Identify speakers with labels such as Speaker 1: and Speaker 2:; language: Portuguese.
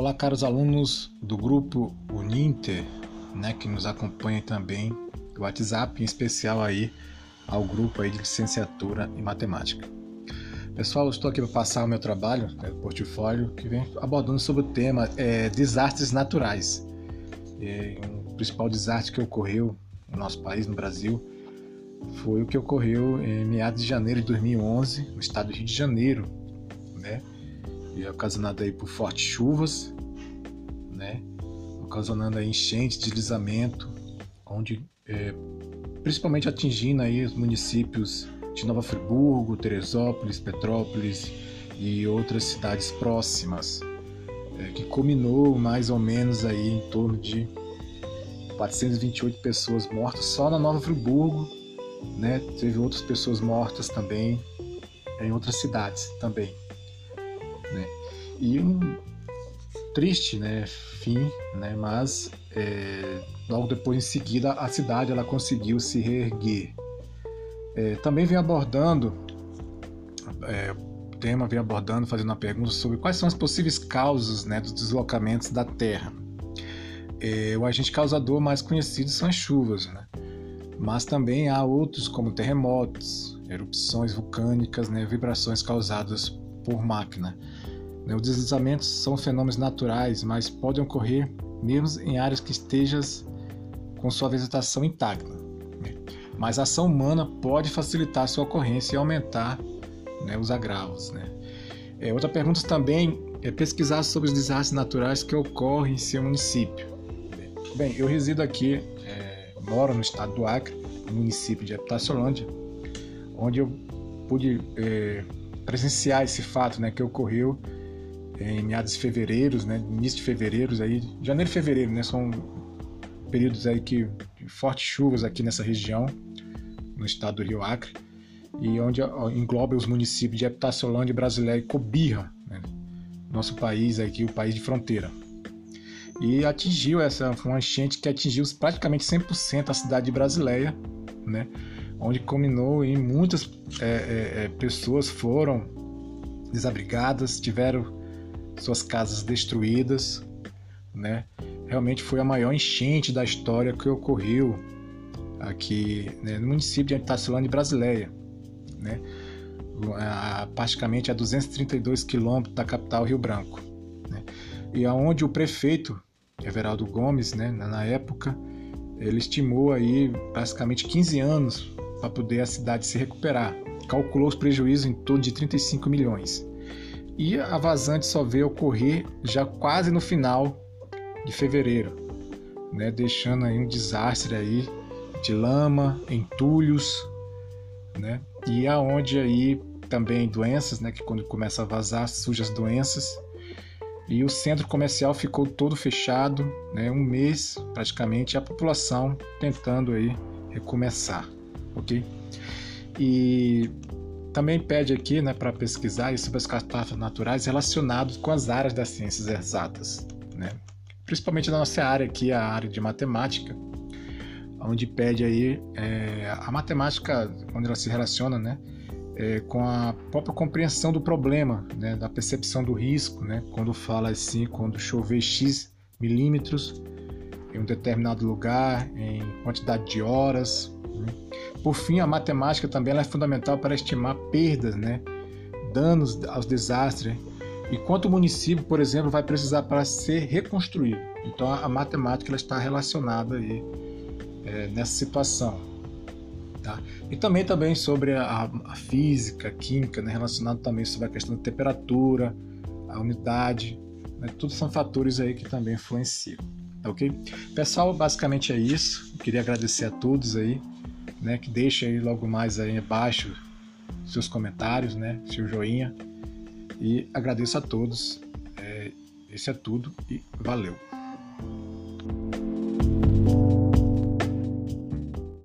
Speaker 1: Olá, caros alunos do grupo Uninter, né, que nos acompanha também do WhatsApp, em especial aí ao grupo aí de licenciatura em matemática. Pessoal, estou aqui para passar o meu trabalho, né, portfólio, que vem abordando sobre o tema é, desastres naturais. É, um principal desastre que ocorreu no nosso país, no Brasil, foi o que ocorreu em meados de janeiro de 2011, no estado do Rio de Janeiro, né? E ocasionado aí por fortes chuvas, né? Ocasionando aí enchente, deslizamento, onde é, principalmente atingindo aí os municípios de Nova Friburgo, Teresópolis, Petrópolis e outras cidades próximas, é, que culminou mais ou menos aí em torno de 428 pessoas mortas só na Nova Friburgo, né? Teve outras pessoas mortas também em outras cidades também, né? E um triste, né, fim, né? Mas é, logo depois em seguida a cidade ela conseguiu se reerguer. É, também vem abordando é, o tema vem abordando, fazendo uma pergunta sobre quais são as possíveis causas né, dos deslocamentos da Terra. É, o agente causador mais conhecido são as chuvas, né? mas também há outros como terremotos, erupções vulcânicas, né, vibrações causadas por máquina. Né, os deslizamentos são fenômenos naturais, mas podem ocorrer mesmo em áreas que estejam com sua vegetação intacta. Né. Mas a ação humana pode facilitar sua ocorrência e aumentar né, os agravos. Né. É, outra pergunta também é pesquisar sobre os desastres naturais que ocorrem em seu município. Bem, eu resido aqui moro no estado do Acre, no município de Epitaciolândia, onde eu pude é, presenciar esse fato né, que ocorreu em meados de fevereiro, né, início de fevereiro, aí, janeiro e fevereiro, né, são períodos aí que de fortes chuvas aqui nessa região, no estado do Rio Acre, e onde engloba os municípios de Epitaciolândia, Brasileira e Cobirra, né, nosso país aqui, o país de fronteira. E atingiu essa uma enchente que atingiu praticamente 100% a cidade brasileira, né? Onde culminou em muitas é, é, é, pessoas foram desabrigadas, tiveram suas casas destruídas, né? Realmente foi a maior enchente da história que ocorreu aqui né, no município de Itacilândia Brasileia, né? A, praticamente a 232 quilômetros da capital Rio Branco, né? e aonde o prefeito Everaldo Gomes, né, na época, ele estimou aí basicamente 15 anos para poder a cidade se recuperar. Calculou os prejuízos em torno de 35 milhões. E a vazante só veio ocorrer já quase no final de fevereiro, né, deixando aí um desastre aí de lama, entulhos, né, e aonde aí também doenças, né, que quando começa a vazar surgem as doenças. E o centro comercial ficou todo fechado, né, um mês praticamente, a população tentando aí recomeçar, ok? E também pede aqui, né, para pesquisar sobre as catástrofes naturais relacionadas com as áreas das ciências exatas, né? Principalmente na nossa área aqui, a área de matemática, onde pede aí é, a matemática, quando ela se relaciona, né, é, com a própria compreensão do problema, né, da percepção do risco, né, quando fala assim, quando chover X milímetros em um determinado lugar, em quantidade de horas. Né. Por fim, a matemática também é fundamental para estimar perdas, né, danos aos desastres e quanto o município, por exemplo, vai precisar para ser reconstruído. Então, a matemática ela está relacionada aí, é, nessa situação. Tá? E também, também sobre a, a física, a química, né, relacionado também sobre a questão da temperatura, a umidade, né, tudo são fatores aí que também influenciam. Tá ok? Pessoal, basicamente é isso. Eu queria agradecer a todos aí, né, que deixem aí logo mais aí abaixo seus comentários, né, seu joinha. E agradeço a todos. É, esse é tudo e valeu.